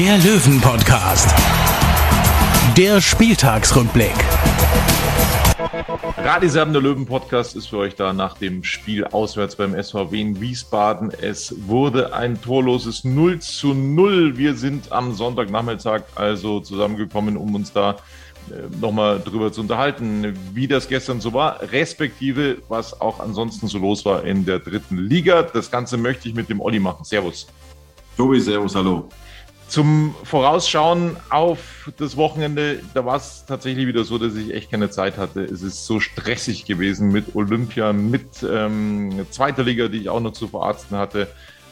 der Löwen-Podcast. Der Spieltagsrückblick. Radiserben der Löwen Podcast ist für euch da nach dem Spiel auswärts beim SVW in Wiesbaden. Es wurde ein torloses 0 zu 0. Wir sind am Sonntagnachmittag also zusammengekommen, um uns da äh, nochmal drüber zu unterhalten, wie das gestern so war, respektive was auch ansonsten so los war in der dritten Liga. Das Ganze möchte ich mit dem Olli machen. Servus. Tobi, servus, hallo. Zum Vorausschauen auf das Wochenende, da war es tatsächlich wieder so, dass ich echt keine Zeit hatte. Es ist so stressig gewesen mit Olympia, mit ähm, zweiter Liga, die ich auch noch zu verarzten hatte.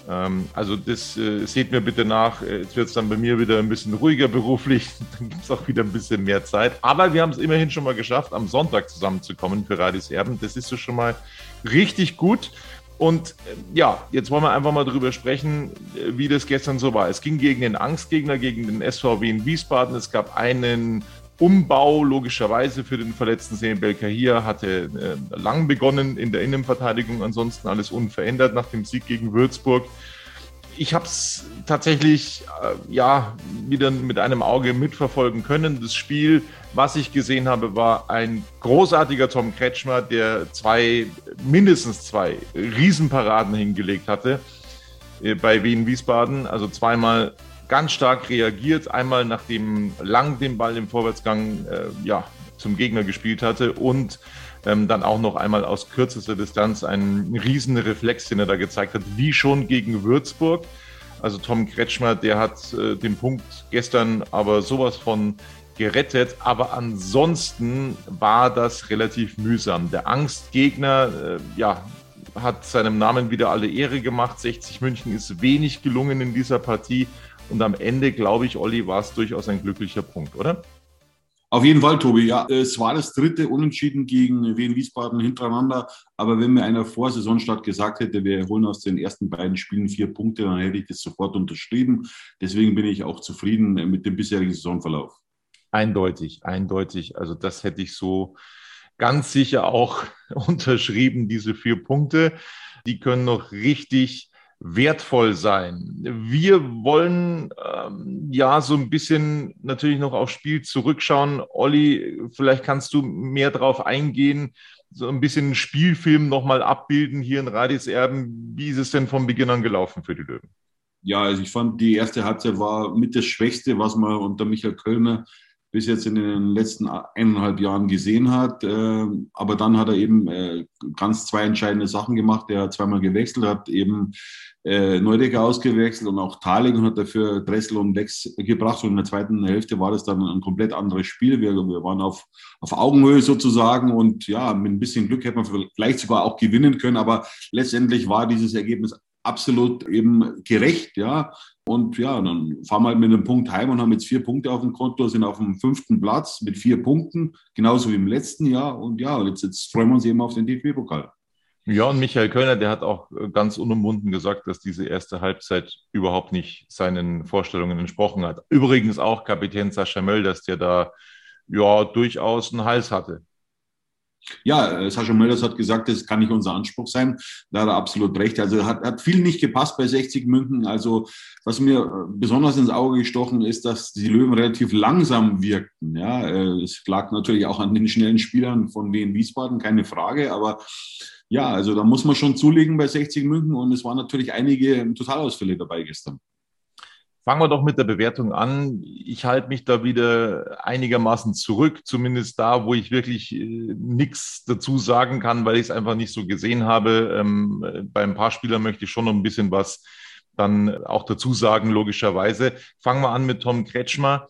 Ähm, also das äh, seht mir bitte nach. Jetzt wird es dann bei mir wieder ein bisschen ruhiger beruflich. Dann gibt es auch wieder ein bisschen mehr Zeit. Aber wir haben es immerhin schon mal geschafft, am Sonntag zusammenzukommen für Radis Erben. Das ist so schon mal richtig gut. Und ja, jetzt wollen wir einfach mal drüber sprechen, wie das gestern so war. Es ging gegen den Angstgegner, gegen den SVW in Wiesbaden. Es gab einen Umbau, logischerweise, für den verletzten Sehen Belkahir. Hatte äh, lang begonnen in der Innenverteidigung, ansonsten alles unverändert nach dem Sieg gegen Würzburg. Ich habe es tatsächlich äh, ja wieder mit einem Auge mitverfolgen können. Das Spiel, was ich gesehen habe, war ein großartiger Tom Kretschmer, der zwei, mindestens zwei Riesenparaden hingelegt hatte äh, bei Wien Wiesbaden. Also zweimal ganz stark reagiert, einmal nachdem Lang den Ball im Vorwärtsgang äh, ja, zum Gegner gespielt hatte und ähm, dann auch noch einmal aus kürzester Distanz einen riesen Reflex, den er da gezeigt hat, wie schon gegen Würzburg. Also Tom Kretschmer, der hat äh, den Punkt gestern aber sowas von gerettet, aber ansonsten war das relativ mühsam. Der Angstgegner, äh, ja, hat seinem Namen wieder alle Ehre gemacht. 60 München ist wenig gelungen in dieser Partie und am Ende, glaube ich, Olli, war es durchaus ein glücklicher Punkt, oder? Auf jeden Fall, Tobi. Ja, es war das dritte Unentschieden gegen Wien Wiesbaden hintereinander. Aber wenn mir einer vor Saisonstart gesagt hätte, wir holen aus den ersten beiden Spielen vier Punkte, dann hätte ich das sofort unterschrieben. Deswegen bin ich auch zufrieden mit dem bisherigen Saisonverlauf. Eindeutig, eindeutig. Also das hätte ich so ganz sicher auch unterschrieben, diese vier Punkte. Die können noch richtig wertvoll sein. Wir wollen ähm, ja so ein bisschen natürlich noch aufs Spiel zurückschauen. Olli, vielleicht kannst du mehr darauf eingehen, so ein bisschen Spielfilm nochmal abbilden hier in Radis Erben. Wie ist es denn von Beginn an gelaufen für die Löwen? Ja, also ich fand, die erste Halbzeit war mit das Schwächste, was man unter Michael Kölner bis jetzt in den letzten eineinhalb Jahren gesehen hat. Ähm, aber dann hat er eben äh, ganz zwei entscheidende Sachen gemacht. Er hat zweimal gewechselt, hat eben äh, Neudecker ausgewechselt und auch Thaling und hat dafür Dressel und Lex gebracht. Und in der zweiten Hälfte war das dann ein komplett anderes Spiel. Wir, wir waren auf, auf Augenhöhe sozusagen und ja, mit ein bisschen Glück hätte man vielleicht sogar auch gewinnen können. Aber letztendlich war dieses Ergebnis absolut eben gerecht, ja. Und ja, dann fahren wir halt mit einem Punkt heim und haben jetzt vier Punkte auf dem Konto, sind auf dem fünften Platz mit vier Punkten, genauso wie im letzten Jahr. Und ja, jetzt, jetzt freuen wir uns eben auf den DFB-Pokal. Ja, und Michael Kölner, der hat auch ganz unumwunden gesagt, dass diese erste Halbzeit überhaupt nicht seinen Vorstellungen entsprochen hat. Übrigens auch Kapitän Sascha Mölders, der da ja durchaus einen Hals hatte. Ja, äh, Sascha Mölders hat gesagt, das kann nicht unser Anspruch sein. Da hat er absolut recht. Also hat, hat viel nicht gepasst bei 60 München. Also was mir äh, besonders ins Auge gestochen ist, dass die Löwen relativ langsam wirkten. Ja, äh, es lag natürlich auch an den schnellen Spielern von Wien Wiesbaden, keine Frage. Aber ja, also da muss man schon zulegen bei 60 München und es waren natürlich einige Totalausfälle dabei gestern. Fangen wir doch mit der Bewertung an. Ich halte mich da wieder einigermaßen zurück, zumindest da, wo ich wirklich äh, nichts dazu sagen kann, weil ich es einfach nicht so gesehen habe. Ähm, bei ein paar Spielern möchte ich schon noch ein bisschen was dann auch dazu sagen, logischerweise. Fangen wir an mit Tom Kretschmer,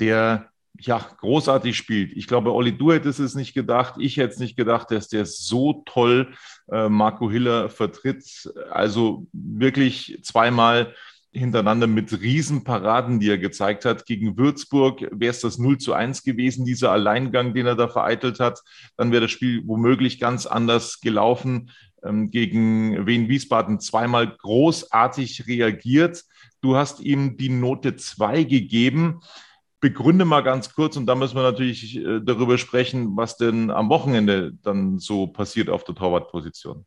der ja großartig spielt. Ich glaube, Olli, du hättest es nicht gedacht. Ich hätte es nicht gedacht, dass der so toll äh, Marco Hiller vertritt. Also wirklich zweimal hintereinander mit Riesenparaden, die er gezeigt hat. Gegen Würzburg wäre es das 0 zu 1 gewesen, dieser Alleingang, den er da vereitelt hat. Dann wäre das Spiel womöglich ganz anders gelaufen. Ähm, gegen Wien Wiesbaden zweimal großartig reagiert. Du hast ihm die Note 2 gegeben. Begründe mal ganz kurz und da müssen wir natürlich äh, darüber sprechen, was denn am Wochenende dann so passiert auf der Torwartposition.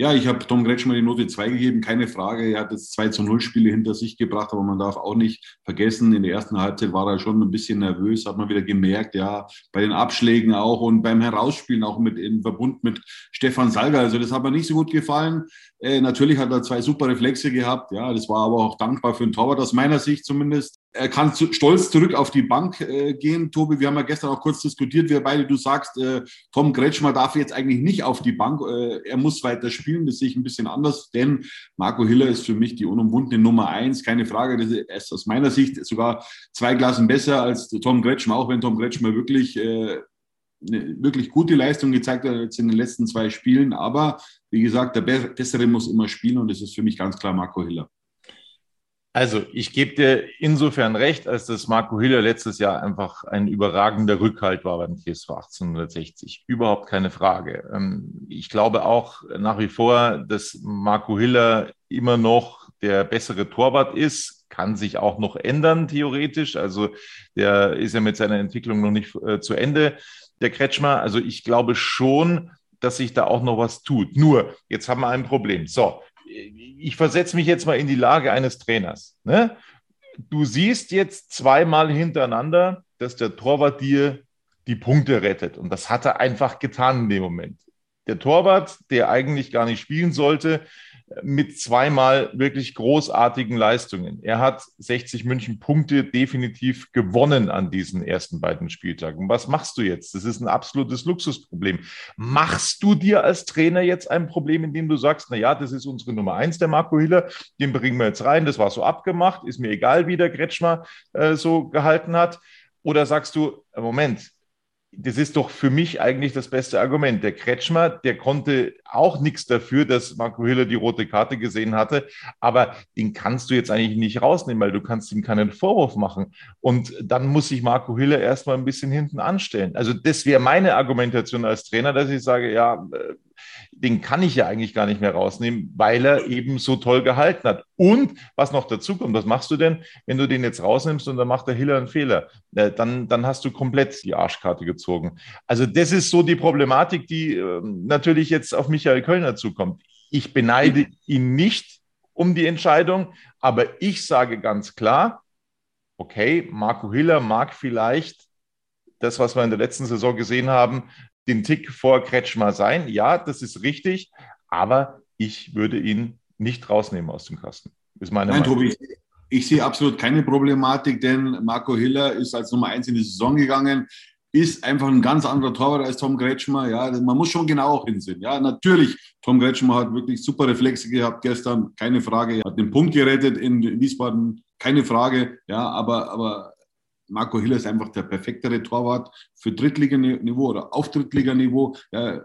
Ja, ich habe Tom Kretschmer die Note 2 gegeben, keine Frage. Er hat jetzt 2 zu 0 Spiele hinter sich gebracht, aber man darf auch nicht vergessen, in der ersten Halbzeit war er schon ein bisschen nervös, hat man wieder gemerkt, ja, bei den Abschlägen auch und beim Herausspielen auch mit im Verbund mit Stefan Salger. Also das hat mir nicht so gut gefallen. Äh, natürlich hat er zwei super Reflexe gehabt, ja, das war aber auch dankbar für den Torwart aus meiner Sicht zumindest er kann zu, stolz zurück auf die Bank äh, gehen. Tobi, wir haben ja gestern auch kurz diskutiert, wir beide, du sagst, äh, Tom Kretschmer darf jetzt eigentlich nicht auf die Bank. Äh, er muss weiter spielen, das sehe ich ein bisschen anders, denn Marco Hiller ist für mich die unumwundene Nummer eins, keine Frage. Das ist aus meiner Sicht sogar zwei Klassen besser als Tom Kretschmer, auch wenn Tom Kretschmer wirklich äh, eine wirklich gute Leistung gezeigt hat jetzt in den letzten zwei Spielen. Aber wie gesagt, der Bessere muss immer spielen und das ist für mich ganz klar Marco Hiller. Also, ich gebe dir insofern recht, als dass Marco Hiller letztes Jahr einfach ein überragender Rückhalt war beim TSV 1860. Überhaupt keine Frage. Ähm, ich glaube auch nach wie vor, dass Marco Hiller immer noch der bessere Torwart ist, kann sich auch noch ändern, theoretisch. Also, der ist ja mit seiner Entwicklung noch nicht äh, zu Ende, der Kretschmer. Also, ich glaube schon, dass sich da auch noch was tut. Nur, jetzt haben wir ein Problem. So, ich versetze mich jetzt mal in die Lage eines Trainers. Ne? Du siehst jetzt zweimal hintereinander, dass der Torwart dir die Punkte rettet. Und das hat er einfach getan in dem Moment. Der Torwart, der eigentlich gar nicht spielen sollte, mit zweimal wirklich großartigen Leistungen. Er hat 60 München Punkte definitiv gewonnen an diesen ersten beiden Spieltagen. Was machst du jetzt? Das ist ein absolutes Luxusproblem. Machst du dir als Trainer jetzt ein Problem, indem du sagst, na ja, das ist unsere Nummer eins, der Marco Hiller, den bringen wir jetzt rein, das war so abgemacht, ist mir egal, wie der Kretschmer äh, so gehalten hat? Oder sagst du, Moment, das ist doch für mich eigentlich das beste Argument. Der Kretschmer, der konnte auch nichts dafür, dass Marco Hiller die rote Karte gesehen hatte, aber den kannst du jetzt eigentlich nicht rausnehmen, weil du kannst ihm keinen Vorwurf machen. Und dann muss sich Marco Hiller erstmal ein bisschen hinten anstellen. Also das wäre meine Argumentation als Trainer, dass ich sage, ja, äh, den kann ich ja eigentlich gar nicht mehr rausnehmen, weil er eben so toll gehalten hat. Und was noch dazu kommt, was machst du denn, wenn du den jetzt rausnimmst und dann macht der Hiller einen Fehler? Äh, dann, dann hast du komplett die Arschkarte gezogen. Also das ist so die Problematik, die äh, natürlich jetzt auf Michael Kölner zukommt. Ich beneide ihn nicht um die Entscheidung, aber ich sage ganz klar, okay, Marco Hiller mag vielleicht das, was wir in der letzten Saison gesehen haben, den Tick vor Kretschmer sein. Ja, das ist richtig, aber ich würde ihn nicht rausnehmen aus dem Kasten. Ist meine Nein, Meinung. Tobi, ich sehe absolut keine Problematik, denn Marco Hiller ist als Nummer eins in die Saison gegangen, ist einfach ein ganz anderer Torwart als Tom Kretschmer. Ja, man muss schon genau auch hinsehen. Ja, natürlich, Tom Kretschmer hat wirklich super Reflexe gehabt gestern, keine Frage. Er hat den Punkt gerettet in Wiesbaden, keine Frage. Ja, aber, aber Marco Hiller ist einfach der perfektere Torwart für Drittliganiveau oder auf Drittliganiveau. Ja,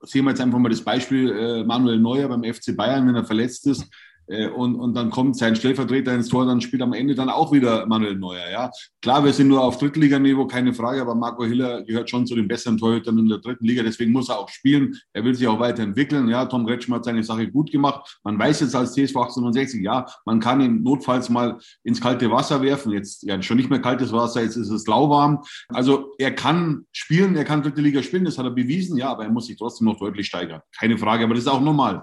sehen wir jetzt einfach mal das Beispiel äh, Manuel Neuer beim FC Bayern, wenn er verletzt ist. Äh, und, und dann kommt sein Stellvertreter ins Tor, dann spielt am Ende dann auch wieder Manuel Neuer. Ja, klar, wir sind nur auf Drittliganiveau, keine Frage, aber Marco Hiller gehört schon zu den besseren Torhütern in der dritten Liga, deswegen muss er auch spielen. Er will sich auch weiterentwickeln. Ja, Tom Kretschmer hat seine Sache gut gemacht. Man weiß jetzt als TSV 1860, ja, man kann ihn notfalls mal ins kalte Wasser werfen. Jetzt ja schon nicht mehr kaltes Wasser, jetzt ist es lauwarm. Also er kann spielen, er kann dritte Liga spielen, das hat er bewiesen, ja, aber er muss sich trotzdem noch deutlich steigern. Keine Frage, aber das ist auch normal.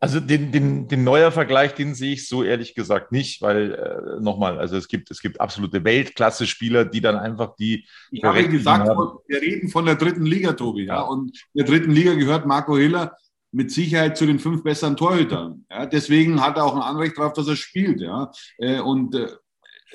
Also den, den, den neuer Vergleich, den sehe ich so ehrlich gesagt nicht, weil äh, nochmal, also es gibt, es gibt absolute Weltklasse-Spieler, die dann einfach die. Ich habe gesagt, haben. wir reden von der dritten Liga, Tobi, ja. ja. Und in der dritten Liga gehört Marco Hiller mit Sicherheit zu den fünf besseren Torhütern. Ja. Deswegen hat er auch ein Anrecht darauf, dass er spielt. Ja. Äh, und äh,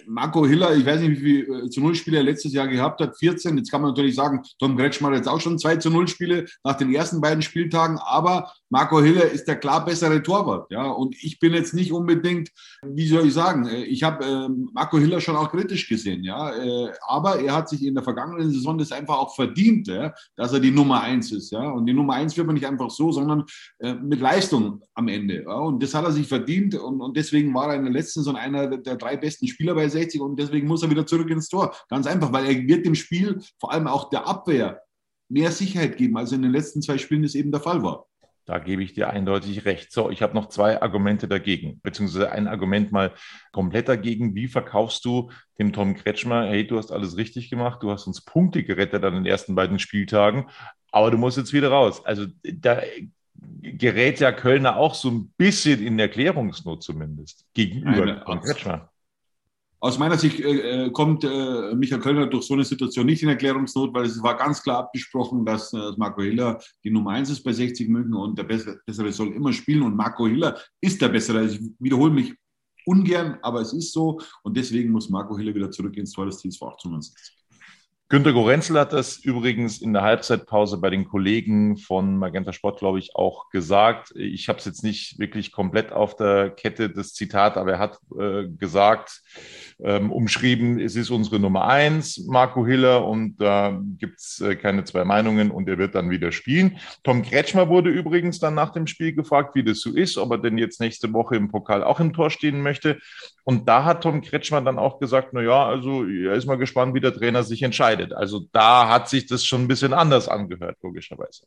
Marco Hiller, ich weiß nicht, wie viele äh, zu Null Spiele er letztes Jahr gehabt hat, 14. Jetzt kann man natürlich sagen, Tom Kretschmer hat jetzt auch schon zwei zu Null Spiele nach den ersten beiden Spieltagen, aber Marco Hiller ist der klar bessere Torwart. Ja, und ich bin jetzt nicht unbedingt, wie soll ich sagen, äh, ich habe äh, Marco Hiller schon auch kritisch gesehen, ja, äh, aber er hat sich in der vergangenen Saison das einfach auch verdient, ja, dass er die Nummer eins ist, ja, und die Nummer eins wird man nicht einfach so, sondern äh, mit Leistung am Ende, ja? und das hat er sich verdient und, und deswegen war er in der letzten Saison einer der drei besten Spieler bei 60 und deswegen muss er wieder zurück ins Tor. Ganz einfach, weil er wird dem Spiel, vor allem auch der Abwehr, mehr Sicherheit geben, als in den letzten zwei Spielen es eben der Fall war. Da gebe ich dir eindeutig recht. So, ich habe noch zwei Argumente dagegen, beziehungsweise ein Argument mal komplett dagegen. Wie verkaufst du dem Tom Kretschmer, hey, du hast alles richtig gemacht, du hast uns Punkte gerettet an den ersten beiden Spieltagen, aber du musst jetzt wieder raus. Also da gerät ja Kölner auch so ein bisschen in Erklärungsnot zumindest gegenüber Tom Kretschmer. Aus meiner Sicht äh, äh, kommt äh, Michael Kölner durch so eine Situation nicht in Erklärungsnot, weil es war ganz klar abgesprochen, dass, äh, Marco Hiller die Nummer eins ist bei 60 München und der Bessere soll immer spielen und Marco Hiller ist der Bessere. Also ich wiederhole mich ungern, aber es ist so und deswegen muss Marco Hiller wieder zurück ins Tor des vor 1860. Günter Gorenzel hat das übrigens in der Halbzeitpause bei den Kollegen von Magenta Sport, glaube ich, auch gesagt. Ich habe es jetzt nicht wirklich komplett auf der Kette, das Zitat, aber er hat äh, gesagt, ähm, umschrieben, es ist unsere Nummer eins, Marco Hiller, und da gibt es äh, keine zwei Meinungen und er wird dann wieder spielen. Tom Kretschmer wurde übrigens dann nach dem Spiel gefragt, wie das so ist, ob er denn jetzt nächste Woche im Pokal auch im Tor stehen möchte. Und da hat Tom Kretschmer dann auch gesagt, na ja, also er ist mal gespannt, wie der Trainer sich entscheidet. Also da hat sich das schon ein bisschen anders angehört, logischerweise.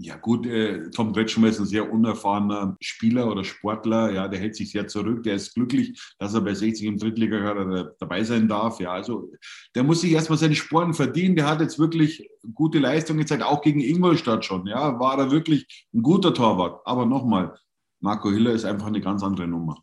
Ja gut, äh, Tom Kretschmer ist ein sehr unerfahrener Spieler oder Sportler. Ja, der hält sich sehr zurück. Der ist glücklich, dass er bei 60 im Drittliga dabei sein darf. Ja, also der muss sich erstmal seine Sporen verdienen. Der hat jetzt wirklich gute Leistung gezeigt, auch gegen Ingolstadt schon. Ja, war er wirklich ein guter Torwart. Aber nochmal, Marco Hiller ist einfach eine ganz andere Nummer.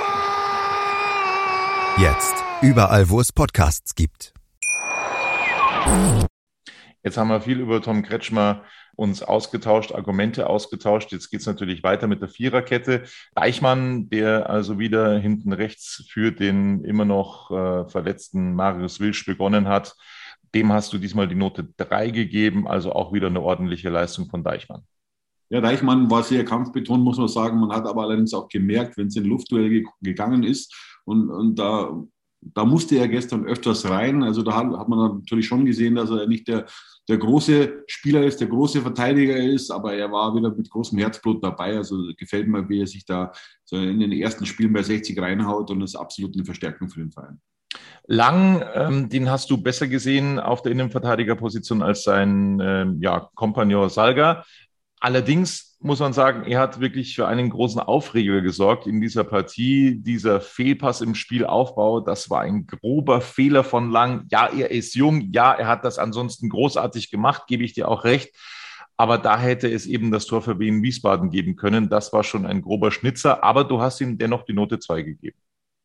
Jetzt. Überall, wo es Podcasts gibt. Jetzt haben wir viel über Tom Kretschmer uns ausgetauscht, Argumente ausgetauscht. Jetzt geht es natürlich weiter mit der Viererkette. Deichmann, der also wieder hinten rechts für den immer noch äh, verletzten Marius Wilsch begonnen hat, dem hast du diesmal die Note 3 gegeben, also auch wieder eine ordentliche Leistung von Deichmann. Ja, Deichmann war sehr kampfbetont, muss man sagen. Man hat aber allerdings auch gemerkt, wenn es in Luftduell gegangen ist, und, und da, da musste er gestern öfters rein. Also da hat, hat man natürlich schon gesehen, dass er nicht der, der große Spieler ist, der große Verteidiger ist, aber er war wieder mit großem Herzblut dabei. Also gefällt mir, wie er sich da so in den ersten Spielen bei 60 reinhaut und ist absolut eine Verstärkung für den Verein. Lang, ähm, den hast du besser gesehen auf der Innenverteidigerposition als sein ähm, ja, Kompagnon Salga. Allerdings muss man sagen, er hat wirklich für einen großen Aufreger gesorgt in dieser Partie. Dieser Fehlpass im Spielaufbau, das war ein grober Fehler von Lang. Ja, er ist jung. Ja, er hat das ansonsten großartig gemacht, gebe ich dir auch recht. Aber da hätte es eben das Tor für Wien Wiesbaden geben können. Das war schon ein grober Schnitzer. Aber du hast ihm dennoch die Note 2 gegeben.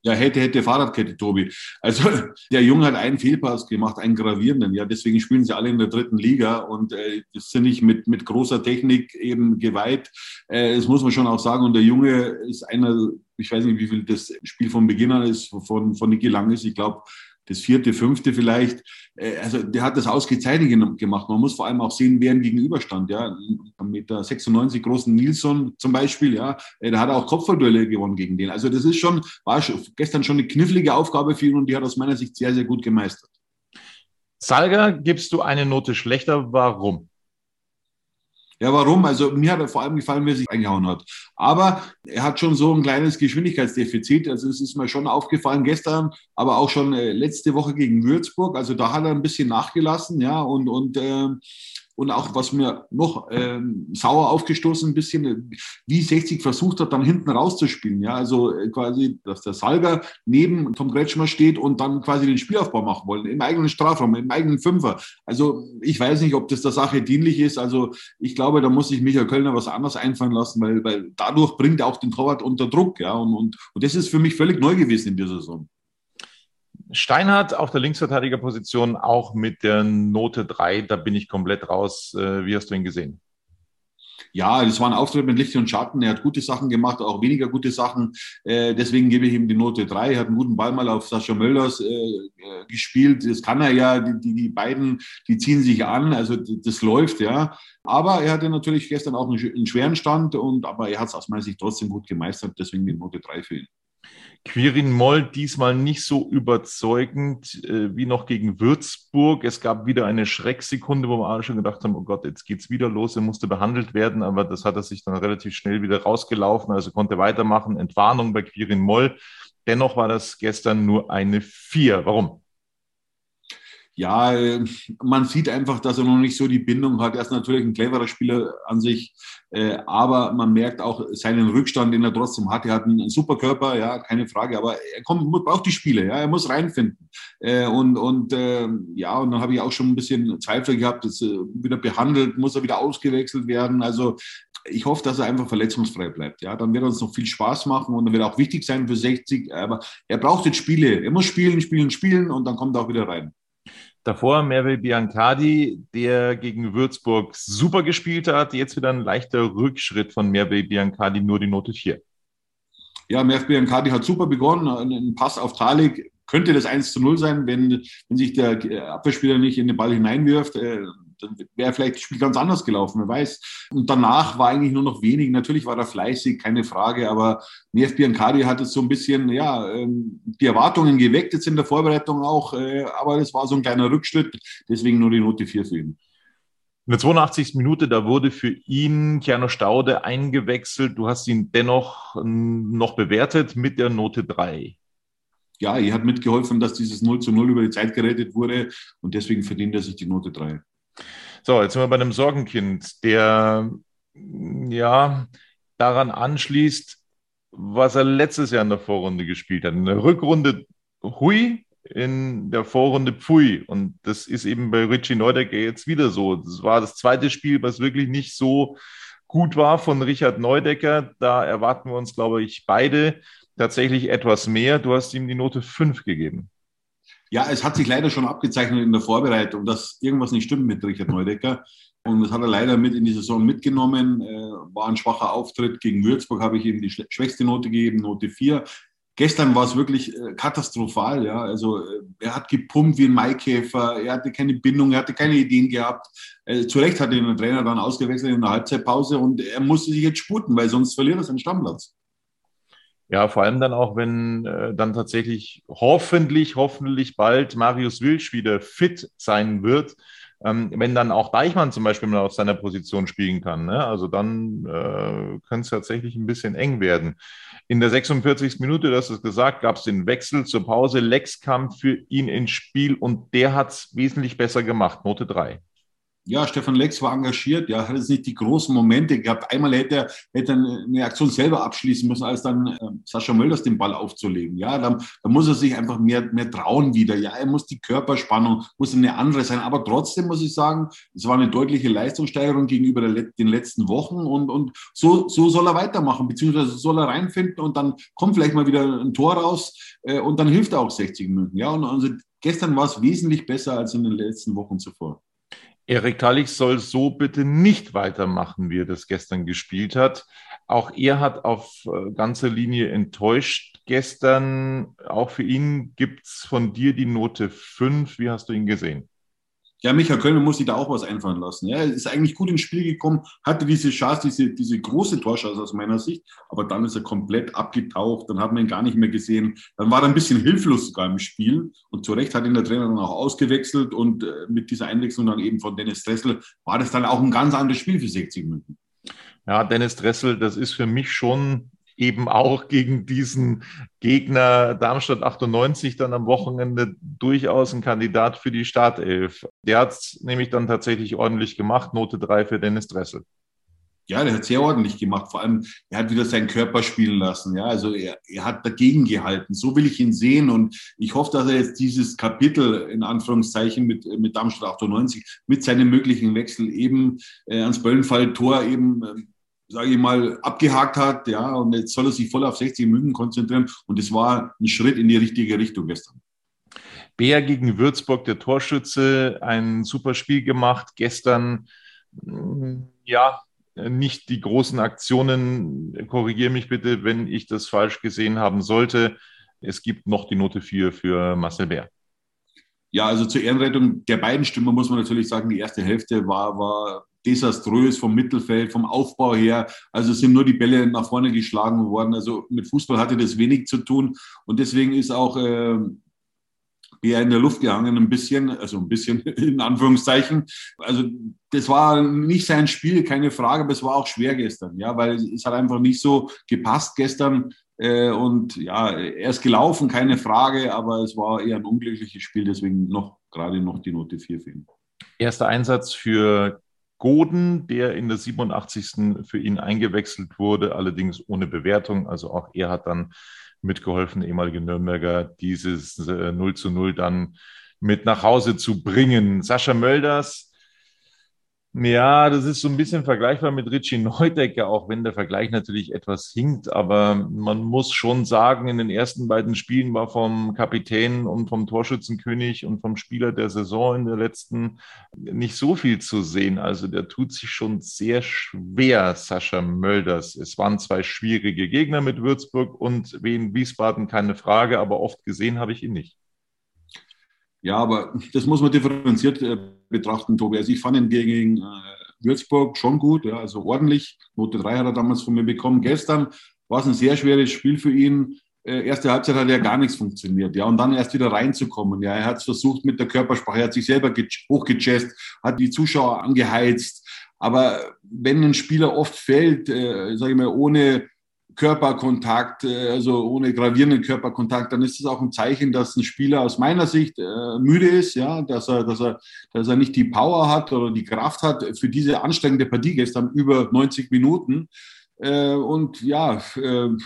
Ja, hätte, hätte Fahrradkette, Tobi. Also der Junge hat einen Fehlpass gemacht, einen gravierenden. Ja, deswegen spielen sie alle in der dritten Liga und äh, sind nicht mit, mit großer Technik eben geweiht. Äh, das muss man schon auch sagen. Und der Junge ist einer, ich weiß nicht, wie viel das Spiel von Beginn an ist, von, von Niki Lang ist. Ich glaube, das vierte, fünfte vielleicht. Äh, also der hat das ausgezeichnet gemacht. Man muss vor allem auch sehen, wer ihm gegenüberstand. Ja, mit der 96 großen Nilsson zum Beispiel. Ja, äh, da hat auch Kopfballduelle gewonnen gegen den. Also das ist schon war gestern schon eine knifflige Aufgabe für ihn und die hat aus meiner Sicht sehr, sehr gut gemeistert. Salga, gibst du eine Note schlechter? Warum? Ja, warum? Also mir hat er vor allem gefallen, wie er sich eingehauen hat. Aber er hat schon so ein kleines Geschwindigkeitsdefizit. Also es ist mir schon aufgefallen gestern, aber auch schon äh, letzte Woche gegen Würzburg. Also da hat er ein bisschen nachgelassen, ja. Und, und äh, und auch was mir noch ähm, sauer aufgestoßen ein bisschen, wie 60 versucht hat, dann hinten rauszuspielen. Ja, also äh, quasi, dass der Salger neben Tom Kretschmer steht und dann quasi den Spielaufbau machen wollen, im eigenen Strafraum, im eigenen Fünfer. Also ich weiß nicht, ob das der Sache dienlich ist. Also ich glaube, da muss sich Michael Kölner was anderes einfallen lassen, weil, weil dadurch bringt er auch den Torwart unter Druck. Ja, und, und, und das ist für mich völlig neu gewesen in dieser Saison. Steinhardt auf der Linksverteidigerposition auch mit der Note 3, da bin ich komplett raus. Äh, wie hast du ihn gesehen? Ja, das war ein Auftritt mit Licht und Schatten. Er hat gute Sachen gemacht, auch weniger gute Sachen. Äh, deswegen gebe ich ihm die Note 3. Er hat einen guten Ball mal auf Sascha Mölders äh, gespielt. Das kann er ja. Die, die, beiden, die ziehen sich an. Also das läuft, ja. Aber er hatte natürlich gestern auch einen, einen schweren Stand. Und, aber er hat es aus meiner Sicht trotzdem gut gemeistert. Deswegen die Note 3 für ihn. Quirin Moll diesmal nicht so überzeugend äh, wie noch gegen Würzburg. Es gab wieder eine Schrecksekunde, wo wir alle schon gedacht haben, oh Gott, jetzt geht's wieder los, er musste behandelt werden, aber das hat er sich dann relativ schnell wieder rausgelaufen, also konnte weitermachen. Entwarnung bei Quirin Moll. Dennoch war das gestern nur eine Vier. Warum? Ja, äh, man sieht einfach, dass er noch nicht so die Bindung hat. Er ist natürlich ein cleverer Spieler an sich, äh, aber man merkt auch seinen Rückstand, den er trotzdem hat. Er hat einen super Körper, ja, keine Frage, aber er kommt, braucht die Spiele, ja, er muss reinfinden. Äh, und und ja, und dann habe ich auch schon ein bisschen Zweifel gehabt, dass wieder behandelt, muss er wieder ausgewechselt werden. Also ich hoffe, dass er einfach verletzungsfrei bleibt. Ja, dann wird er uns noch viel Spaß machen und dann wird er auch wichtig sein für 60. Aber er braucht jetzt Spiele. Er muss spielen, spielen, spielen und dann kommt er auch wieder rein. Davor Merve Biancardi, der gegen Würzburg super gespielt hat. Jetzt wieder ein leichter Rückschritt von Merve Biancardi, nur die Note 4. Ja, Merve Biancardi hat super begonnen. Ein Pass auf Talik könnte das 1 zu 0 sein, wenn, wenn sich der Abwehrspieler nicht in den Ball hineinwirft. Dann wäre vielleicht das Spiel ganz anders gelaufen, wer weiß. Und danach war eigentlich nur noch wenig. Natürlich war er fleißig, keine Frage, aber Nef Biancardi hat es so ein bisschen, ja, ähm, die Erwartungen geweckt jetzt in der Vorbereitung auch, äh, aber es war so ein kleiner Rückschritt, deswegen nur die Note 4 für ihn. In der 82. Minute, da wurde für ihn Keanu Staude eingewechselt. Du hast ihn dennoch noch bewertet mit der Note 3 ja, er hat mitgeholfen, dass dieses 0 zu 0 über die Zeit gerettet wurde und deswegen verdient er sich die Note 3. So, jetzt sind wir bei einem Sorgenkind, der ja daran anschließt, was er letztes Jahr in der Vorrunde gespielt hat. In der Rückrunde Hui, in der Vorrunde Pfui. Und das ist eben bei Richie Neudecker jetzt wieder so. Das war das zweite Spiel, was wirklich nicht so gut war von Richard Neudecker. Da erwarten wir uns, glaube ich, beide tatsächlich etwas mehr. Du hast ihm die Note 5 gegeben. Ja, es hat sich leider schon abgezeichnet in der Vorbereitung, dass irgendwas nicht stimmt mit Richard Neudecker. Und das hat er leider mit in die Saison mitgenommen. Äh, war ein schwacher Auftritt. Gegen Würzburg habe ich ihm die schwächste Note gegeben, Note 4. Gestern war es wirklich äh, katastrophal. Ja. Also äh, er hat gepumpt wie ein Maikäfer, er hatte keine Bindung, er hatte keine Ideen gehabt. zu Recht hat ihn der Trainer dann ausgewechselt in der Halbzeitpause und er musste sich jetzt sputen, weil sonst verliert er seinen Stammplatz. Ja, vor allem dann auch, wenn äh, dann tatsächlich hoffentlich, hoffentlich bald Marius Wilsch wieder fit sein wird. Ähm, wenn dann auch Deichmann zum Beispiel mal auf seiner Position spielen kann. Ne? Also dann äh, könnte es tatsächlich ein bisschen eng werden. In der 46. Minute, hast es gesagt, gab es den Wechsel zur Pause. Lex kam für ihn ins Spiel und der hat es wesentlich besser gemacht. Note 3 ja, Stefan Lex war engagiert, ja, hat jetzt nicht die großen Momente gehabt. Einmal hätte er, hätte eine Aktion selber abschließen müssen, als dann äh, Sascha Mölders den Ball aufzulegen. Ja, da, da muss er sich einfach mehr, mehr trauen wieder. Ja, er muss die Körperspannung, muss eine andere sein. Aber trotzdem muss ich sagen, es war eine deutliche Leistungssteigerung gegenüber der, den letzten Wochen und, und so, so soll er weitermachen, beziehungsweise soll er reinfinden und dann kommt vielleicht mal wieder ein Tor raus äh, und dann hilft er auch 60 Minuten. Ja, und also gestern war es wesentlich besser als in den letzten Wochen zuvor. Erik Talich soll so bitte nicht weitermachen, wie er das gestern gespielt hat. Auch er hat auf äh, ganzer Linie enttäuscht gestern. Auch für ihn gibt's von dir die Note 5. Wie hast du ihn gesehen? Ja, Michael Kölner muss sich da auch was einfallen lassen. Er ist eigentlich gut ins Spiel gekommen, hatte diese Chance, diese, diese große Torchance aus meiner Sicht, aber dann ist er komplett abgetaucht, dann hat man ihn gar nicht mehr gesehen. Dann war er ein bisschen hilflos sogar im Spiel und zu Recht hat ihn der Trainer dann auch ausgewechselt und äh, mit dieser Einwechslung dann eben von Dennis Dressel war das dann auch ein ganz anderes Spiel für 60 Minuten. Ja, Dennis Dressel, das ist für mich schon eben auch gegen diesen Gegner Darmstadt 98 dann am Wochenende durchaus ein Kandidat für die Startelf. Der hat es nämlich dann tatsächlich ordentlich gemacht. Note 3 für Dennis Dressel. Ja, der hat sehr ordentlich gemacht. Vor allem, er hat wieder seinen Körper spielen lassen. Ja, also er, er hat dagegen gehalten. So will ich ihn sehen. Und ich hoffe, dass er jetzt dieses Kapitel in Anführungszeichen mit, mit Darmstadt 98 mit seinem möglichen Wechsel eben äh, ans Böllenfall-Tor eben äh, sage ich mal, abgehakt hat, ja, und jetzt soll er sich voll auf 60 Minuten konzentrieren. Und es war ein Schritt in die richtige Richtung gestern. Bär gegen Würzburg, der Torschütze, ein super Spiel gemacht. Gestern, mm, ja, nicht die großen Aktionen. Korrigiere mich bitte, wenn ich das falsch gesehen haben sollte. Es gibt noch die Note 4 für Marcel Bär. Ja, also zur Ehrenrettung der beiden Stimmen muss man natürlich sagen, die erste Hälfte war, war desaströs vom Mittelfeld, vom Aufbau her. Also sind nur die Bälle nach vorne geschlagen worden. Also mit Fußball hatte das wenig zu tun. Und deswegen ist auch äh, eher in der Luft gehangen, ein bisschen, also ein bisschen in Anführungszeichen. Also das war nicht sein Spiel, keine Frage, aber es war auch schwer gestern, ja, weil es hat einfach nicht so gepasst gestern. Äh, und ja, er ist gelaufen, keine Frage, aber es war eher ein unglückliches Spiel, deswegen noch gerade noch die Note 4 für ihn. Erster Einsatz für Goden, der in der 87. für ihn eingewechselt wurde, allerdings ohne Bewertung. Also auch er hat dann mitgeholfen, ehemalige Nürnberger, dieses äh, 0 zu 0 dann mit nach Hause zu bringen. Sascha Mölders ja, das ist so ein bisschen vergleichbar mit Richie Neudecker, auch wenn der Vergleich natürlich etwas hinkt. Aber man muss schon sagen, in den ersten beiden Spielen war vom Kapitän und vom Torschützenkönig und vom Spieler der Saison in der letzten nicht so viel zu sehen. Also der tut sich schon sehr schwer, Sascha Mölders. Es waren zwei schwierige Gegner mit Würzburg und Wien Wiesbaden, keine Frage, aber oft gesehen habe ich ihn nicht. Ja, aber das muss man differenziert äh, betrachten, Tobi. Also ich fand ihn gegen äh, Würzburg schon gut, ja, also ordentlich. Note 3 hat er damals von mir bekommen. Gestern war es ein sehr schweres Spiel für ihn. Äh, erste Halbzeit hat ja gar nichts funktioniert, ja, und dann erst wieder reinzukommen. Ja, er hat es versucht mit der Körpersprache, er hat sich selber hochgechest, hat die Zuschauer angeheizt. Aber wenn ein Spieler oft fällt, äh, sage ich mal, ohne Körperkontakt, also ohne gravierenden Körperkontakt, dann ist es auch ein Zeichen, dass ein Spieler aus meiner Sicht äh, müde ist, ja, dass er, dass er, dass er nicht die Power hat oder die Kraft hat für diese anstrengende Partie gestern über 90 Minuten. Äh, und ja,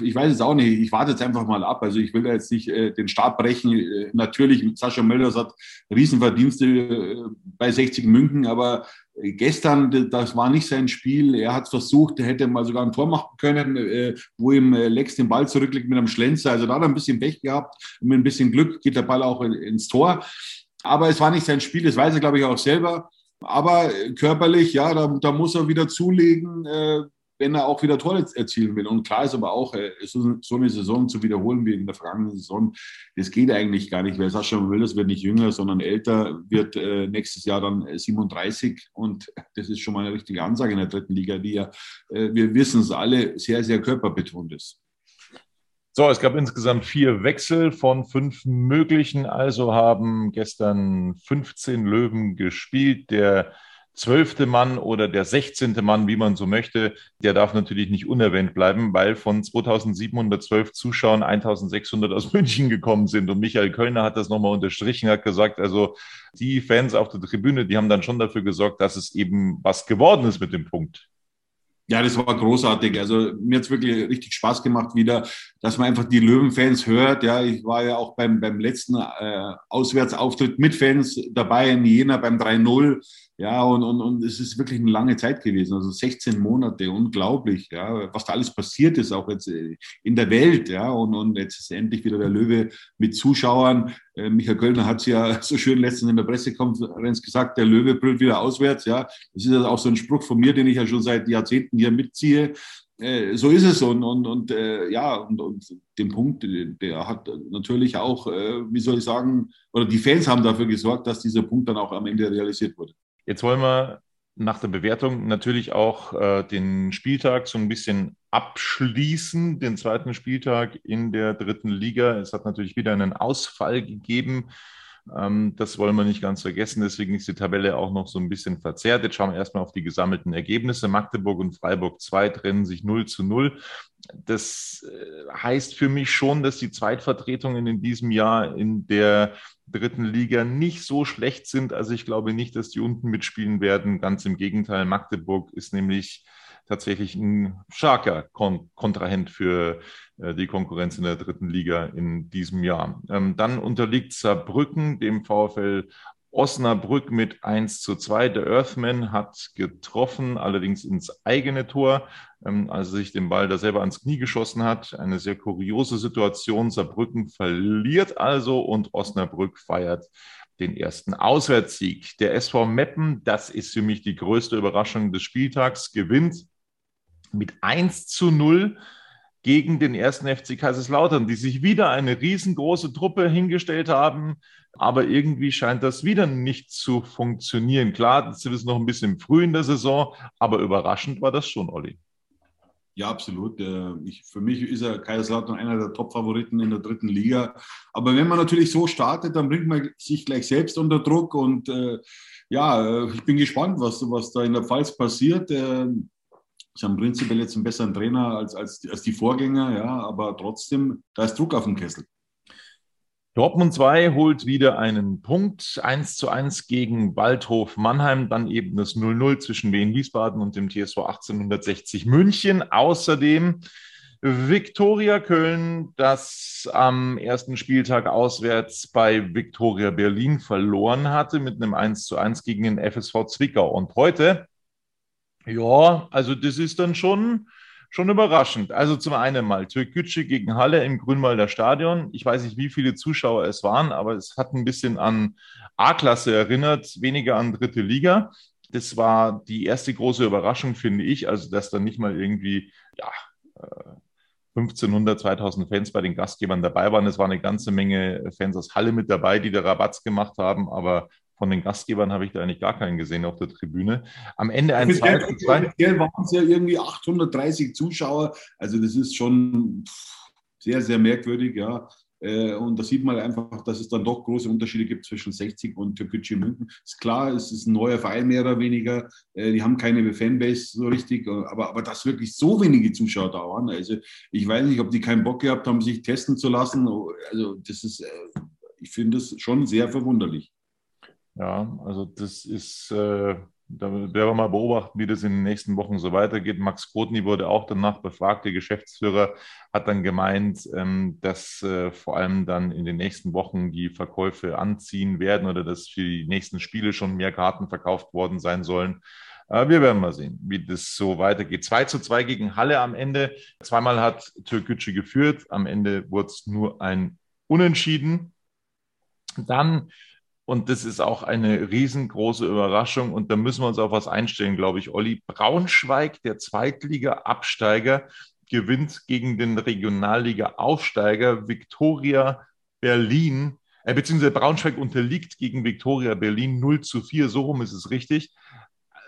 ich weiß es auch nicht. Ich warte jetzt einfach mal ab. Also ich will da jetzt nicht den Stab brechen. Natürlich, Sascha Mölders hat Riesenverdienste bei 60 München, aber gestern, das war nicht sein Spiel. Er hat versucht, er hätte mal sogar ein Tor machen können, äh, wo ihm äh, Lex den Ball zurücklegt mit einem Schlenzer. Also da hat er ein bisschen Pech gehabt. Mit ein bisschen Glück geht der Ball auch ins Tor. Aber es war nicht sein Spiel, das weiß er, glaube ich, auch selber. Aber körperlich, ja, da, da muss er wieder zulegen. Äh, wenn er auch wieder Tore erzielen will. Und klar ist aber auch, äh, so eine Saison zu wiederholen wie in der vergangenen Saison, das geht eigentlich gar nicht, weil Sascha Mölders wird nicht jünger, sondern älter, wird äh, nächstes Jahr dann 37 und das ist schon mal eine richtige Ansage in der dritten Liga, die ja, äh, wir wissen es alle, sehr, sehr körperbetont ist. So, es gab insgesamt vier Wechsel von fünf möglichen. Also haben gestern 15 Löwen gespielt. Der zwölfte Mann oder der sechzehnte Mann, wie man so möchte, der darf natürlich nicht unerwähnt bleiben, weil von 2712 Zuschauern 1600 aus München gekommen sind. Und Michael Kölner hat das nochmal unterstrichen, hat gesagt, also die Fans auf der Tribüne, die haben dann schon dafür gesorgt, dass es eben was geworden ist mit dem Punkt. Ja, das war großartig. Also mir hat es wirklich richtig Spaß gemacht wieder, dass man einfach die Löwenfans hört. Ja, ich war ja auch beim, beim letzten äh, Auswärtsauftritt mit Fans dabei in Jena beim 3-0. Ja, und, und, und es ist wirklich eine lange Zeit gewesen, also 16 Monate, unglaublich, ja, was da alles passiert ist, auch jetzt äh, in der Welt, ja, und, und jetzt ist endlich wieder der Löwe mit Zuschauern. Äh, Michael Kölner hat es ja so schön letztens in der Pressekonferenz gesagt, der Löwe brüllt wieder auswärts, ja. Das ist ja auch so ein Spruch von mir, den ich ja schon seit Jahrzehnten hier mitziehe. Äh, so ist es und, und, und äh, ja, und, und den Punkt, der hat natürlich auch, äh, wie soll ich sagen, oder die Fans haben dafür gesorgt, dass dieser Punkt dann auch am Ende realisiert wurde. Jetzt wollen wir nach der Bewertung natürlich auch äh, den Spieltag so ein bisschen abschließen, den zweiten Spieltag in der dritten Liga. Es hat natürlich wieder einen Ausfall gegeben. Ähm, das wollen wir nicht ganz vergessen. Deswegen ist die Tabelle auch noch so ein bisschen verzerrt. Jetzt schauen wir erstmal auf die gesammelten Ergebnisse. Magdeburg und Freiburg 2 trennen sich 0 zu 0. das äh, heißt für mich schon, dass die Zweitvertretungen in diesem Jahr in der dritten Liga nicht so schlecht sind. Also ich glaube nicht, dass die unten mitspielen werden. Ganz im Gegenteil, Magdeburg ist nämlich tatsächlich ein starker Kon Kontrahent für äh, die Konkurrenz in der dritten Liga in diesem Jahr. Ähm, dann unterliegt Saarbrücken dem VfL Osnabrück mit 1 zu 2. Der Earthman hat getroffen, allerdings ins eigene Tor, ähm, als er sich den Ball da selber ans Knie geschossen hat. Eine sehr kuriose Situation. Saarbrücken verliert also und Osnabrück feiert den ersten Auswärtssieg. Der SV Meppen, das ist für mich die größte Überraschung des Spieltags, gewinnt mit 1 zu 0 gegen den ersten FC Kaiserslautern, die sich wieder eine riesengroße Truppe hingestellt haben. Aber irgendwie scheint das wieder nicht zu funktionieren. Klar, das ist noch ein bisschen früh in der Saison, aber überraschend war das schon, Olli. Ja, absolut. Äh, ich, für mich ist er Kaiserslautern einer der Top-Favoriten in der dritten Liga. Aber wenn man natürlich so startet, dann bringt man sich gleich selbst unter Druck. Und äh, ja, äh, ich bin gespannt, was, was da in der Pfalz passiert. Äh, Sie haben prinzipiell jetzt einen besseren Trainer als, als, als die Vorgänger, ja, aber trotzdem, da ist Druck auf dem Kessel. Dortmund 2 holt wieder einen Punkt. 1 zu 1 gegen Waldhof Mannheim, dann eben das 0-0 zwischen Wien Wiesbaden und dem TSV 1860 München. Außerdem Viktoria Köln, das am ersten Spieltag auswärts bei Viktoria Berlin verloren hatte mit einem 1 zu 1 gegen den FSV Zwickau. Und heute ja, also das ist dann schon, schon überraschend. Also zum einen mal Türkgücü gegen Halle im Grünwalder Stadion. Ich weiß nicht, wie viele Zuschauer es waren, aber es hat ein bisschen an A-Klasse erinnert, weniger an dritte Liga. Das war die erste große Überraschung, finde ich. Also, dass dann nicht mal irgendwie, ja, 1500, äh, 2000 Fans bei den Gastgebern dabei waren. Es war eine ganze Menge Fans aus Halle mit dabei, die da Rabatz gemacht haben, aber von den Gastgebern habe ich da eigentlich gar keinen gesehen auf der Tribüne. Am Ende ein 2 zu 2. waren es ja irgendwie 830 Zuschauer. Also das ist schon sehr, sehr merkwürdig, ja. Äh, und da sieht man einfach, dass es dann doch große Unterschiede gibt zwischen 60 und Türkgücü München. Ist klar, es ist ein neuer Verein mehr oder weniger. Äh, die haben keine Fanbase so richtig, aber, aber dass wirklich so wenige Zuschauer da waren. Also ich weiß nicht, ob die keinen Bock gehabt haben, sich testen zu lassen. Also das ist, äh, ich finde es schon sehr verwunderlich. Ja, also das ist, äh, da werden wir mal beobachten, wie das in den nächsten Wochen so weitergeht. Max Kotny wurde auch danach befragt. Der Geschäftsführer hat dann gemeint, ähm, dass äh, vor allem dann in den nächsten Wochen die Verkäufe anziehen werden oder dass für die nächsten Spiele schon mehr Karten verkauft worden sein sollen. Äh, wir werden mal sehen, wie das so weitergeht. 2 zu 2 gegen Halle am Ende. Zweimal hat Türkgücü geführt. Am Ende wurde es nur ein Unentschieden. Dann und das ist auch eine riesengroße Überraschung. Und da müssen wir uns auf was einstellen, glaube ich. Olli Braunschweig, der Zweitliga-Absteiger, gewinnt gegen den Regionalliga-Aufsteiger Viktoria Berlin. Äh, beziehungsweise Braunschweig unterliegt gegen Viktoria Berlin 0 zu 4. So rum ist es richtig.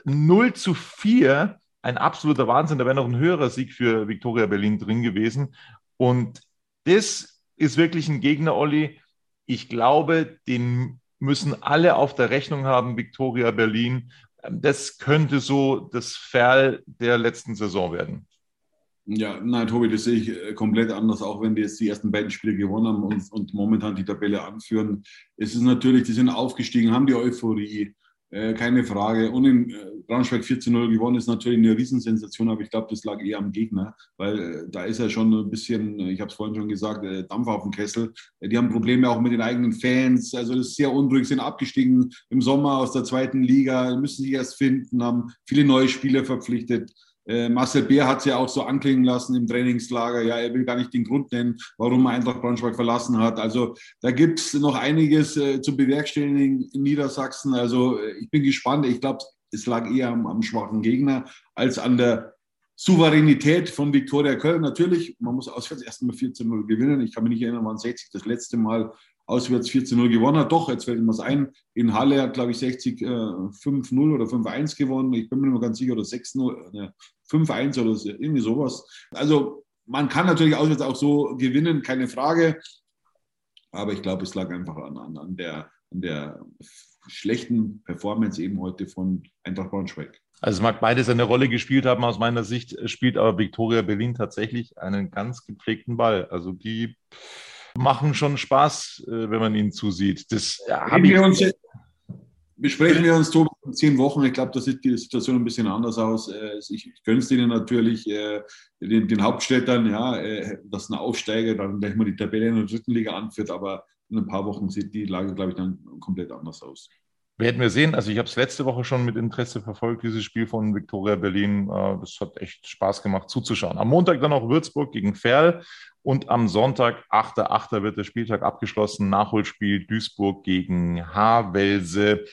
0 zu 4, ein absoluter Wahnsinn. Da wäre noch ein höherer Sieg für Viktoria Berlin drin gewesen. Und das ist wirklich ein Gegner, Olli. Ich glaube, den müssen alle auf der Rechnung haben, Victoria Berlin. Das könnte so das Ferl der letzten Saison werden. Ja, nein, Tobi, das sehe ich äh, komplett anders, auch wenn die jetzt die ersten beiden Spiele gewonnen haben und, und momentan die Tabelle anführen. Es ist natürlich, die sind aufgestiegen, haben die Euphorie, äh, keine Frage. Und in äh, Braunschweig 14-0 gewonnen ist natürlich eine Riesensensation, aber ich glaube, das lag eher am Gegner, weil äh, da ist ja schon ein bisschen, ich habe es vorhin schon gesagt, Dampf auf dem Kessel. Die haben Probleme auch mit den eigenen Fans. Also das ist sehr unruhig, sind abgestiegen im Sommer aus der zweiten Liga, müssen sich erst finden, haben viele neue Spieler verpflichtet. Äh, Marcel Beer hat es ja auch so anklingen lassen im Trainingslager. Ja, er will gar nicht den Grund nennen, warum er Eintracht Braunschweig verlassen hat. Also da gibt es noch einiges äh, zu bewerkstelligen in Niedersachsen. Also äh, ich bin gespannt. Ich glaube, es lag eher am, am, schwachen Gegner als an der Souveränität von Viktoria Köln. Natürlich, man muss auswärts erst mal 14-0 gewinnen. Ich kann mich nicht erinnern, wann 60 das letzte Mal auswärts 14-0 gewonnen hat. Doch, jetzt fällt mir das ein. In Halle hat, glaube ich, 60 äh, 5-0 oder 5-1 gewonnen. Ich bin mir nicht mehr ganz sicher, oder 6-0, äh, 5-1 oder irgendwie sowas. Also man kann natürlich auswärts auch so gewinnen, keine Frage. Aber ich glaube, es lag einfach an, an, an, der, an der schlechten Performance eben heute von Eintracht Braunschweig. Also es mag beides eine Rolle gespielt haben. Aus meiner Sicht spielt aber Viktoria Berlin tatsächlich einen ganz gepflegten Ball. Also die machen schon Spaß, äh, wenn man ihnen zusieht. Das habe ich uns besprechen wir uns so in zehn Wochen. Ich glaube, da sieht die Situation ein bisschen anders aus. Äh, ich, gönne es denen natürlich, äh, den, den Hauptstädtern, ja, dass ein Aufsteiger dann gleich mal die Tabelle in der dritten Liga anführt, aber in ein paar Wochen sieht die Lage, glaube ich, dann komplett anders aus. Werden wir sehen. Also ich habe es letzte Woche schon mit Interesse verfolgt, dieses Spiel von Viktoria Berlin. Das hat echt Spaß gemacht zuzuschauen. Am Montag dann auch Würzburg gegen Ferl und am Sonntag, 8.8. wird der Spieltag abgeschlossen. Nachholspiel Duisburg gegen Havelse.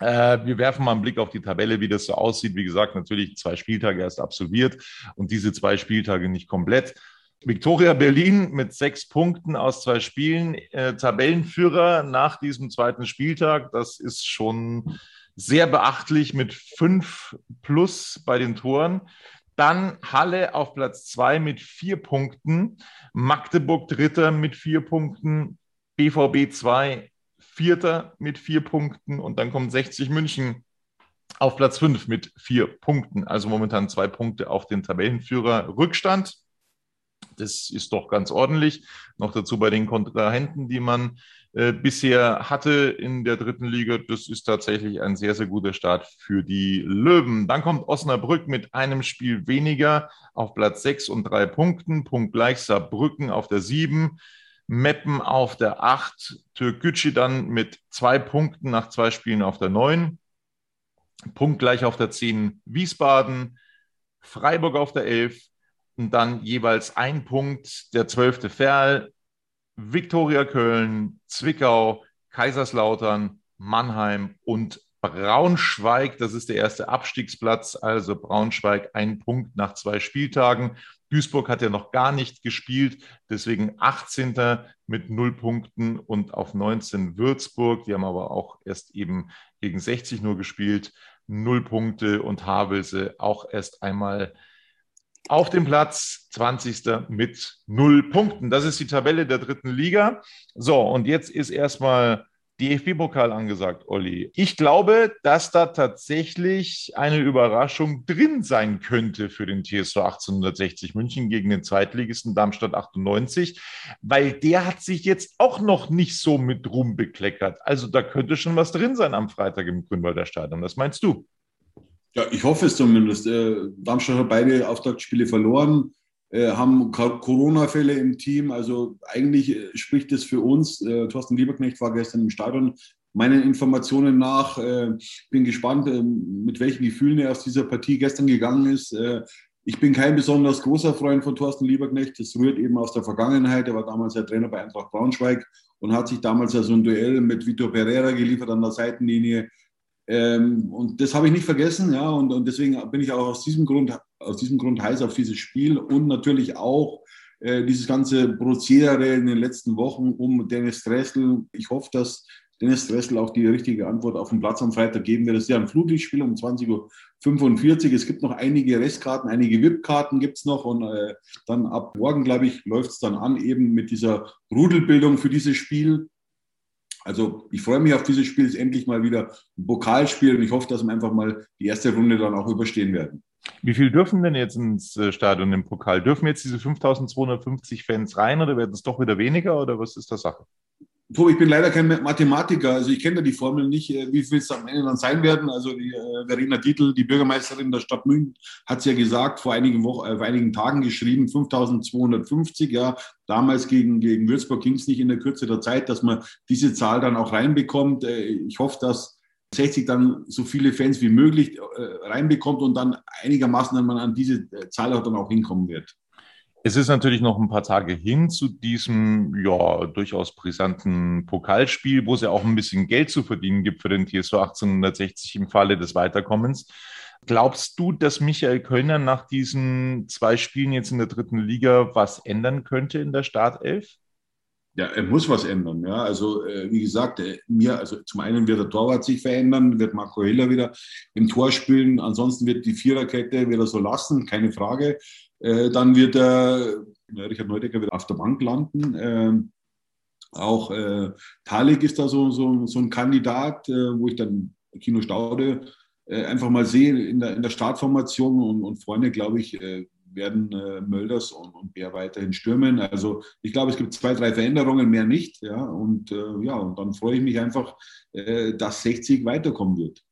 Äh, wir werfen mal einen Blick auf die Tabelle, wie das so aussieht. Wie gesagt, natürlich zwei Spieltage erst absolviert und diese zwei Spieltage nicht komplett. Viktoria Berlin mit sechs Punkten aus zwei Spielen, äh, Tabellenführer nach diesem zweiten Spieltag. Das ist schon sehr beachtlich mit fünf plus bei den Toren. Dann Halle auf Platz zwei mit vier Punkten. Magdeburg Dritter mit vier Punkten. BVB 2 Vierter mit vier Punkten. Und dann kommt 60 München auf Platz fünf mit vier Punkten. Also momentan zwei Punkte auf den Tabellenführer Rückstand. Das ist doch ganz ordentlich. Noch dazu bei den Kontrahenten, die man äh, bisher hatte in der dritten Liga. Das ist tatsächlich ein sehr, sehr guter Start für die Löwen. Dann kommt Osnabrück mit einem Spiel weniger auf Platz 6 und drei Punkten. Punkt gleich Saarbrücken auf der 7. Meppen auf der 8. Türkgücü dann mit zwei Punkten nach zwei Spielen auf der 9. Punkt gleich auf der 10 Wiesbaden. Freiburg auf der 11. Und dann jeweils ein Punkt der 12. Ferl, Viktoria Köln, Zwickau, Kaiserslautern, Mannheim und Braunschweig. Das ist der erste Abstiegsplatz. Also Braunschweig ein Punkt nach zwei Spieltagen. Duisburg hat ja noch gar nicht gespielt, deswegen 18. mit null Punkten und auf 19 Würzburg. Die haben aber auch erst eben gegen 60 nur gespielt. Null Punkte und Havelse auch erst einmal auf dem Platz 20. mit null Punkten. Das ist die Tabelle der dritten Liga. So, und jetzt ist erstmal DFB-Pokal angesagt, Olli. Ich glaube, dass da tatsächlich eine Überraschung drin sein könnte für den TSV 1860 München gegen den Zweitligisten Darmstadt 98, weil der hat sich jetzt auch noch nicht so mit Ruhm bekleckert. Also da könnte schon was drin sein am Freitag im Grünwalder Stadion. Was meinst du? Ja, ich hoffe es zumindest. Äh, Darmstadt hat beide Auftaktspiele verloren, äh, haben Corona-Fälle im Team. Also eigentlich äh, spricht es für uns. Thorsten Lieberknecht war gestern im Stadion. Meinen Informationen nach, bin gespannt, mit welchen Gefühlen er aus dieser Partie gestern gegangen ist. Ich bin kein besonders großer Freund von Thorsten Lieberknecht. Das rührt eben aus der Vergangenheit. Er war damals der Trainer bei Eintracht Braunschweig und hat sich damals ja so ein Duell mit Vitor Pereira geliefert an der Seitenlinie. Ähm, und das habe ich nicht vergessen, ja, und, und deswegen bin ich auch aus diesem Grund, aus diesem Grund heiß auf dieses Spiel und natürlich auch äh, dieses ganze Prozedere in den letzten Wochen um Dennis Dressel. Ich hoffe, dass Dennis Dressel auch die richtige Antwort auf dem Platz am Freitag geben wird. Das ist ja ein Flutlichtspiel um 20.45 Uhr. Es gibt noch einige Restkarten, einige VIP-Karten gibt es noch und äh, dann ab morgen, glaube ich, läuft es dann an eben mit dieser Rudelbildung für dieses Spiel. Also ich freue mich auf dieses Spiel, es ist endlich mal wieder ein Pokalspiel und ich hoffe, dass wir einfach mal die erste Runde dann auch überstehen werden. Wie viel dürfen denn jetzt ins äh, Stadion im Pokal? Dürfen jetzt diese 5250 Fans rein oder werden es doch wieder weniger oder was ist das Sache? Tobi, ich bin leider kein Mathematiker, also ich kenne da die Formel nicht, äh, wie viel es am Ende dann sein werden. Also die äh, Verena Dietl, die Bürgermeisterin der Stadt München, hat es ja gesagt, vor einigen, Wochen, äh, vor einigen Tagen geschrieben, 5250, ja. Damals gegen, gegen Würzburg ging es nicht in der Kürze der Zeit, dass man diese Zahl dann auch reinbekommt. Äh, ich hoffe, dass 60 dann so viele Fans wie möglich äh, reinbekommt und dann einigermaßen dann man an diese äh, Zahl auch dann auch hinkommen wird. Es ist natürlich noch ein paar Tage hin zu diesem ja durchaus brisanten Pokalspiel, wo es ja auch ein bisschen Geld zu verdienen gibt für den TSV 1860 im Falle des Weiterkommens. Glaubst du, dass Michael Kölner nach diesen zwei Spielen jetzt in der dritten Liga was ändern könnte in der Startelf? Ja, er muss was ändern. Ja, also äh, wie gesagt, äh, mir, also zum einen wird der Torwart sich verändern, wird Marco Heller wieder im Tor spielen. Ansonsten wird die Viererkette wieder so lassen, keine Frage. Äh, dann wird der Richard Neudecker wieder auf der Bank landen. Ähm, auch äh, Talik ist da so, so, so ein Kandidat, äh, wo ich dann Kino Staude äh, einfach mal sehe in der, in der Startformation und, und vorne, glaube ich, äh, werden äh, Mölders und, und Bär weiterhin stürmen. Also ich glaube, es gibt zwei, drei Veränderungen, mehr nicht. Ja, und äh, ja, und dann freue ich mich einfach, äh, dass 60 weiterkommen wird.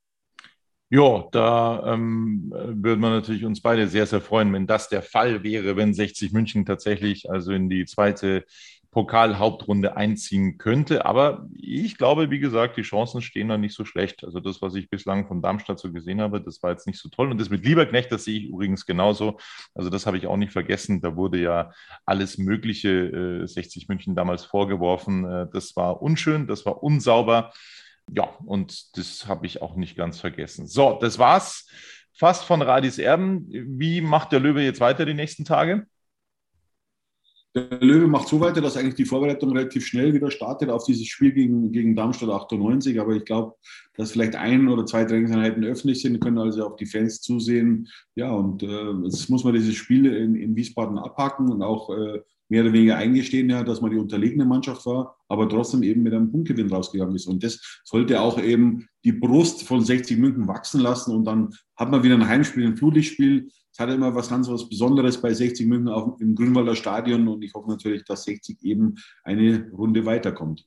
Ja, da ähm, würden wir natürlich uns beide sehr, sehr freuen, wenn das der Fall wäre, wenn 60 München tatsächlich also in die zweite Pokal-Hauptrunde einziehen könnte. Aber ich glaube, wie gesagt, die Chancen stehen da nicht so schlecht. Also das, was ich bislang von Darmstadt so gesehen habe, das war jetzt nicht so toll. Und das mit Lieberknecht, das sehe ich übrigens genauso. Also das habe ich auch nicht vergessen. Da wurde ja alles Mögliche äh, 60 München damals vorgeworfen. Äh, das war unschön, das war unsauber. Ja, und das habe ich auch nicht ganz vergessen. So, das war's fast von Radis Erben. Wie macht der Löwe jetzt weiter die nächsten Tage? Der Löwe macht so weiter, dass eigentlich die Vorbereitung relativ schnell wieder startet auf dieses Spiel gegen, gegen Darmstadt 98. Aber ich glaube, dass vielleicht ein oder zwei Trainingseinheiten öffentlich sind, können also auch die Fans zusehen. Ja, und äh, jetzt muss man dieses Spiel in, in Wiesbaden abhaken und auch äh, mehr oder weniger eingestehen, ja, dass man die unterlegene Mannschaft war, aber trotzdem eben mit einem Punktgewinn rausgegangen ist. Und das sollte auch eben die Brust von 60 München wachsen lassen. Und dann hat man wieder ein Heimspiel, ein Flutlichtspiel. Es hat immer was ganz was Besonderes bei 60 München auch im Grünwalder Stadion. Und ich hoffe natürlich, dass 60 eben eine Runde weiterkommt.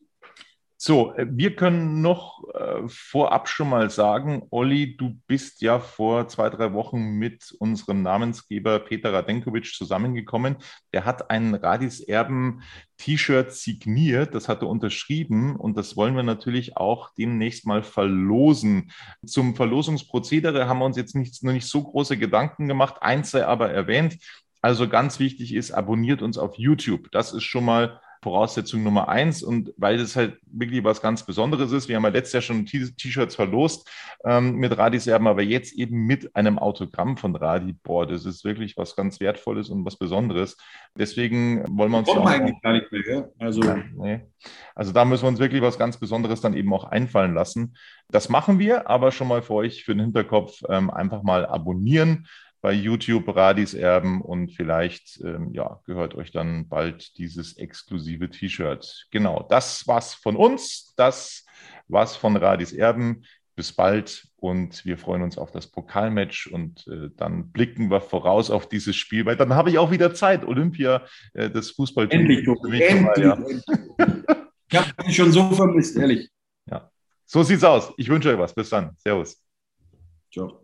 So, äh, wir können noch äh, vorab schon mal sagen, Olli, du bist ja vor zwei, drei Wochen mit unserem Namensgeber Peter Radenkovic zusammengekommen. Der hat ein Radis Erben T-Shirt signiert, das hat er unterschrieben und das wollen wir natürlich auch demnächst mal verlosen. Zum Verlosungsprozedere haben wir uns jetzt nicht, noch nicht so große Gedanken gemacht. Eins sei aber erwähnt. Also ganz wichtig ist, abonniert uns auf YouTube. Das ist schon mal Voraussetzung Nummer eins. Und weil das halt wirklich was ganz Besonderes ist, wir haben ja letztes Jahr schon T-Shirts verlost ähm, mit Radiserben, aber jetzt eben mit einem Autogramm von Radi. Boah, das ist wirklich was ganz Wertvolles und was Besonderes. Deswegen wollen wir uns. Kommt eigentlich gar nicht mehr, gell? Also, ja, nee. also da müssen wir uns wirklich was ganz Besonderes dann eben auch einfallen lassen. Das machen wir, aber schon mal für euch für den Hinterkopf ähm, einfach mal abonnieren bei YouTube Radis Erben und vielleicht ähm, ja, gehört euch dann bald dieses exklusive T-Shirt. Genau, das war's von uns. Das war's von Radis Erben. Bis bald und wir freuen uns auf das Pokalmatch und äh, dann blicken wir voraus auf dieses Spiel, weil dann habe ich auch wieder Zeit. Olympia, äh, das Fußballteam. Endlich, endlich, ja. endlich. Ich habe mich schon so vermisst, ehrlich. Ja, so sieht's aus. Ich wünsche euch was. Bis dann. Servus. Ciao.